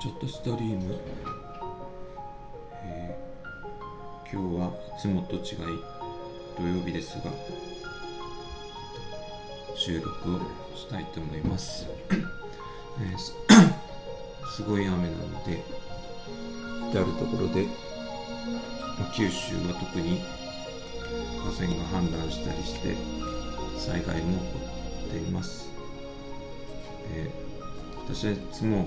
ちょっとストリーム、えー。今日はいつもと違い土曜日ですが収録をしたいと思います、えー すごい雨なので至る所でま九州は特に河川が氾濫したりして災害も起こっています。で私はいつも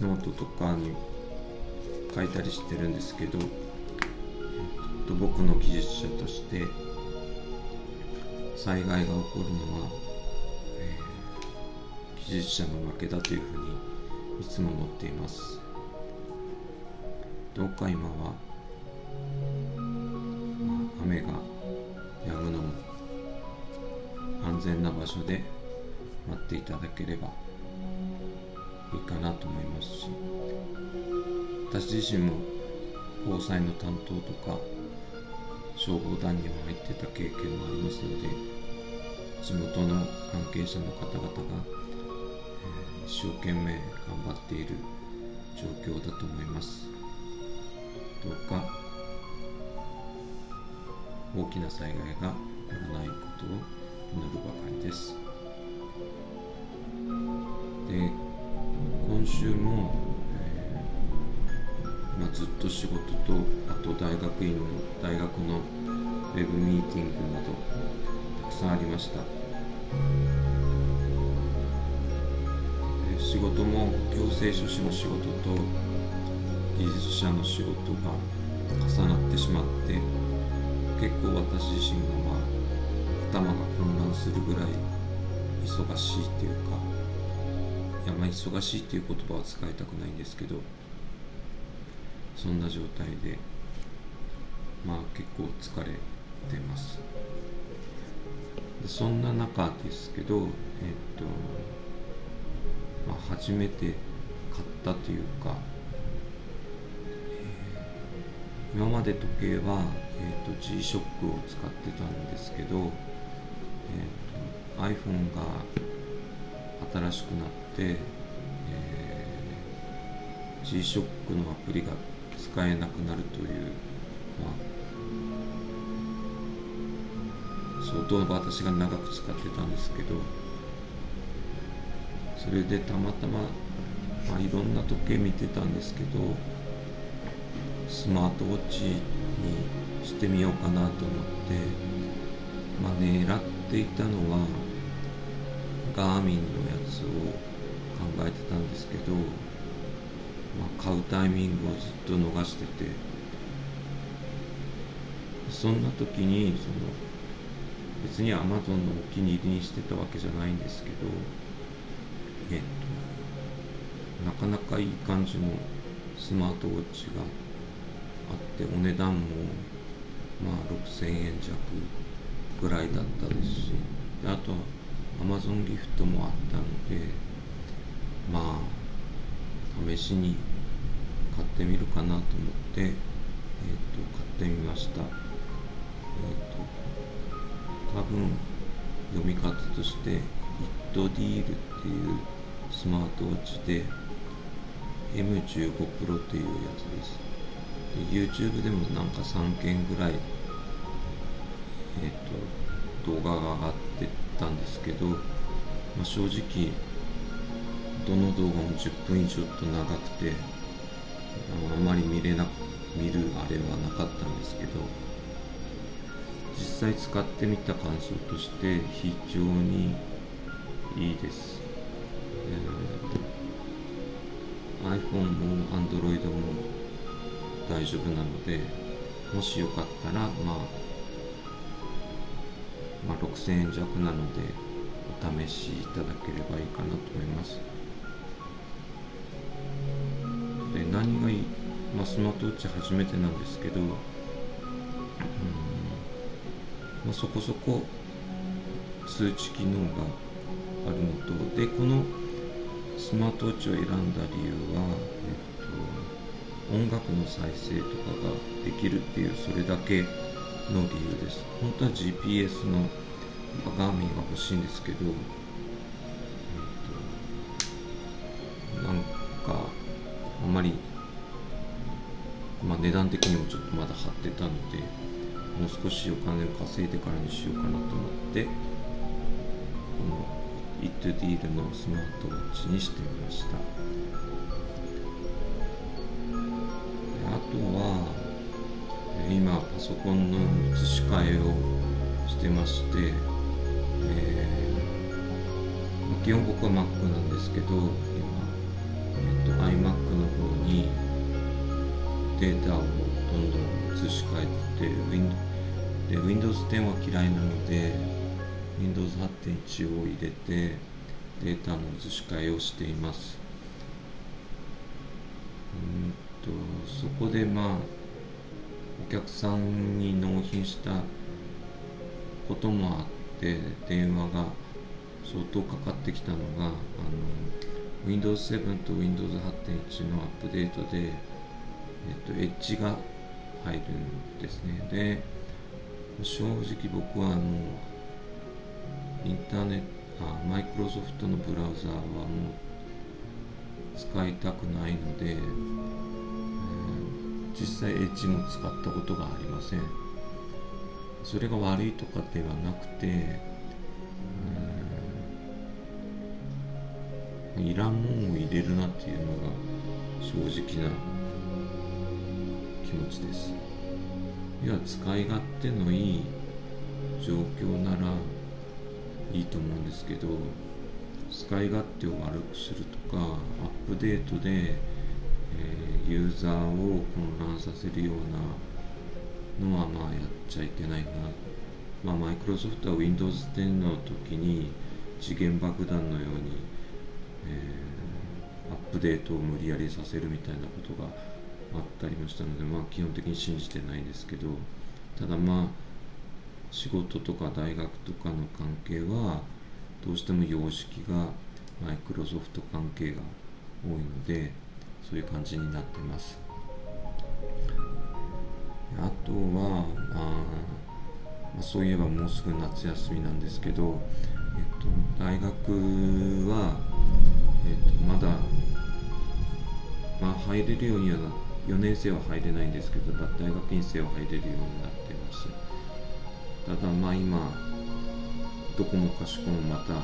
ノートとかに書いたりしてるんですけど、えっと、僕の技術者として災害が起こるのは、えー技術者の負けだというふうにいつも思っています。どうか今は、まあ雨が止むのも安全な場所で待っていただければいいかなと思いますし私自身も防災の担当とか消防団には入ってた経験もありますので地元の関係者の方々が、えー一生懸命頑張っている状況だと思います。どうか大きな災害が起こらないことを祈るばかりです。で今週も、えーまあ、ずっと仕事とあと大学院の大学のウェブミーティングなどたくさんありました。えー仕事も行政書士の仕事と技術者の仕事が重なってしまって結構私自身がまあ頭が混乱するぐらい忙しいっていうかやまあ忙しいっていう言葉は使いたくないんですけどそんな状態でまあ結構疲れてます。そんな中ですけどえっとまあ初めて買ったというか、えー今まで時計は、えー、と G-SHOCK を使ってたんですけど、えー、と iPhone が新しくなって、えー G-SHOCK のアプリが使えなくなるという、まあ、相当私が長く使ってたんですけどそれでたまたま、まあ、いろんな時計見てたんですけどスマートウォッチにしてみようかなと思って、まあ、狙っていたのはガーミンのやつを考えてたんですけど、まあ、買うタイミングをずっと逃しててそんな時にその別に Amazon のお気に入りにしてたわけじゃないんですけどえっとなかなかいい感じのスマートウォッチがあってお値段もまあ6000円弱ぐらいだったですしであと Amazon ギフトもあったのでまあ試しに買ってみるかなと思って、えー、と買ってみました。えっ、と多分読み方として「イットディール」っていうスマートウォッチで M15 Pro っていうやつです。で YouTube でもなんか3件ぐらい、えっと動画が上がってたんですけど、まあ、正直どの動画も10分以上と長くてああまり見れな見るあれはなかったんですけど実際使ってみた感想として非常にいいです、えー iPhone も Android も大丈夫なのでもしよかったら、まあ、まあ6000円弱なのでお試しいただければいいかなと思います。何がいい、まあ、スマートウォッチ初めてなんですけど、うん。まあ、そこそこ通知機能があるのとでこのスマートウォッチを選んだ理由は、えっと、音楽の再生とかができるっていうそれだけの理由です。本当は GPS のガーミンが欲しいんですけど、えっと、なんかんまり、まあ値段的にもちょっとまだ張ってたのでもう少しお金を稼いでからにしようかなと思ってこのイットディールのスマートウォッチにしてみました。あとは今パソコンの移し替えをしてまして、えー、基本僕は Mac なんですけど今、iMac の方にデータをどんどん移し替えてて Wind で Windows 10は嫌いなので Windows 8.1を入れてデータの移し替えをしています。うんとそこでまあお客さんに納品したこともあって電話が相当かかってきたのがあの Windows 7と Windows 8.1のアップデートで、えっと、エッジが入るんですね。で正直僕はあのインターネットあマイクロソフトのブラウザーはもう使いたくないので、えー、実際エッジも使ったことがありません。それが悪いとかではなくて、いらんもんを入れるなっていうのが正直な気持ちです。要は使い勝手のいい状況ならいいと思うんですけど使い勝手を悪くするとかアップデートで、えー、ユーザーを混乱させるようなのはまあやっちゃいけないな。まあマイクロソフトは Windows 10の時に次元爆弾のように、えー、アップデートを無理やりさせるみたいなことがあったりもしたのでまあ基本的に信じてないんですけどただまあ仕事とか大学とかの関係はどうしても様式がマイクロソフト関係が多いのでそういう感じになってます。あとはあ、あ、そういえばもうすぐ夏休みなんですけど、えっと、大学は、えっと、まだ、まあ、入れるようには4年生は入れないんですけど大学院生は入れるようになってます。ただまあ今どこもかしこもまた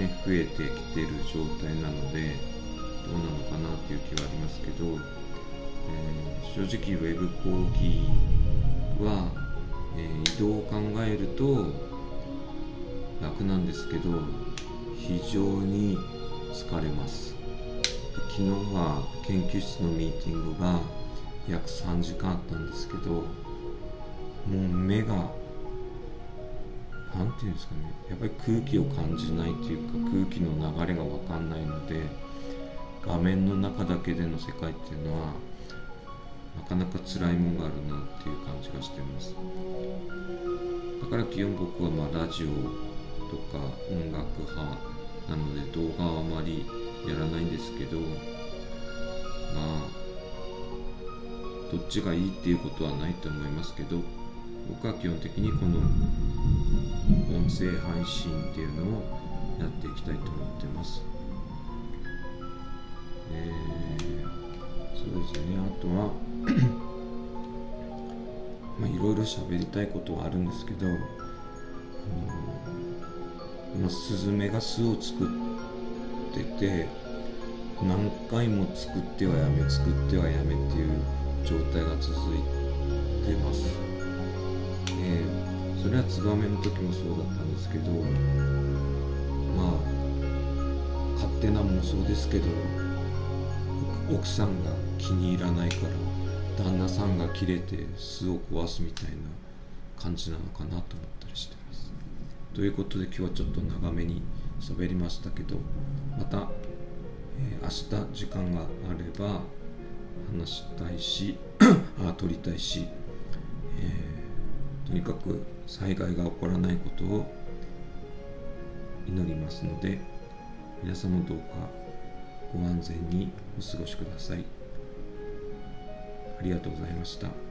ね増えてきてる状態なのでどうなのかなっていう気はありますけど、えー、正直ウェブ講義は、え、移動を考えると楽なんですけど非常に疲れます。昨日は研究室のミーティングが約3時間あったんですけどもう目が何て言うんですかねやっぱり空気を感じないというか空気の流れが分かんないので画面の中だけでの世界っていうのはなかなか辛いもんがあるなっていう感じがしてますだから基本僕はまあラジオとか音楽派なので動画はあまりやらないんですけどまあどっちがいいっていうことはないと思いますけど僕は基本的にこの音声配信っていうのをやっていきたいと思ってます。えー、そうですねあとは まあいろいろ喋りたいことはあるんですけど、あのまあ、スズメが巣を作ってて何回も作ってはやめ作ってはやめっていう状態が続いてます。えー、それはツバメの時もそうだったんですけどまあ勝手な妄想ですけど奥さんが気に入らないから旦那さんが切れて巣を壊すみたいな感じなのかなと思ったりしてます。ということで今日はちょっと長めに喋りましたけどまた、えー、明日時間があれば話したいし あ撮りたいし、えーとにかく災害が起こらないことを祈りますので皆様どうかご安全にお過ごしくださいありがとうございました。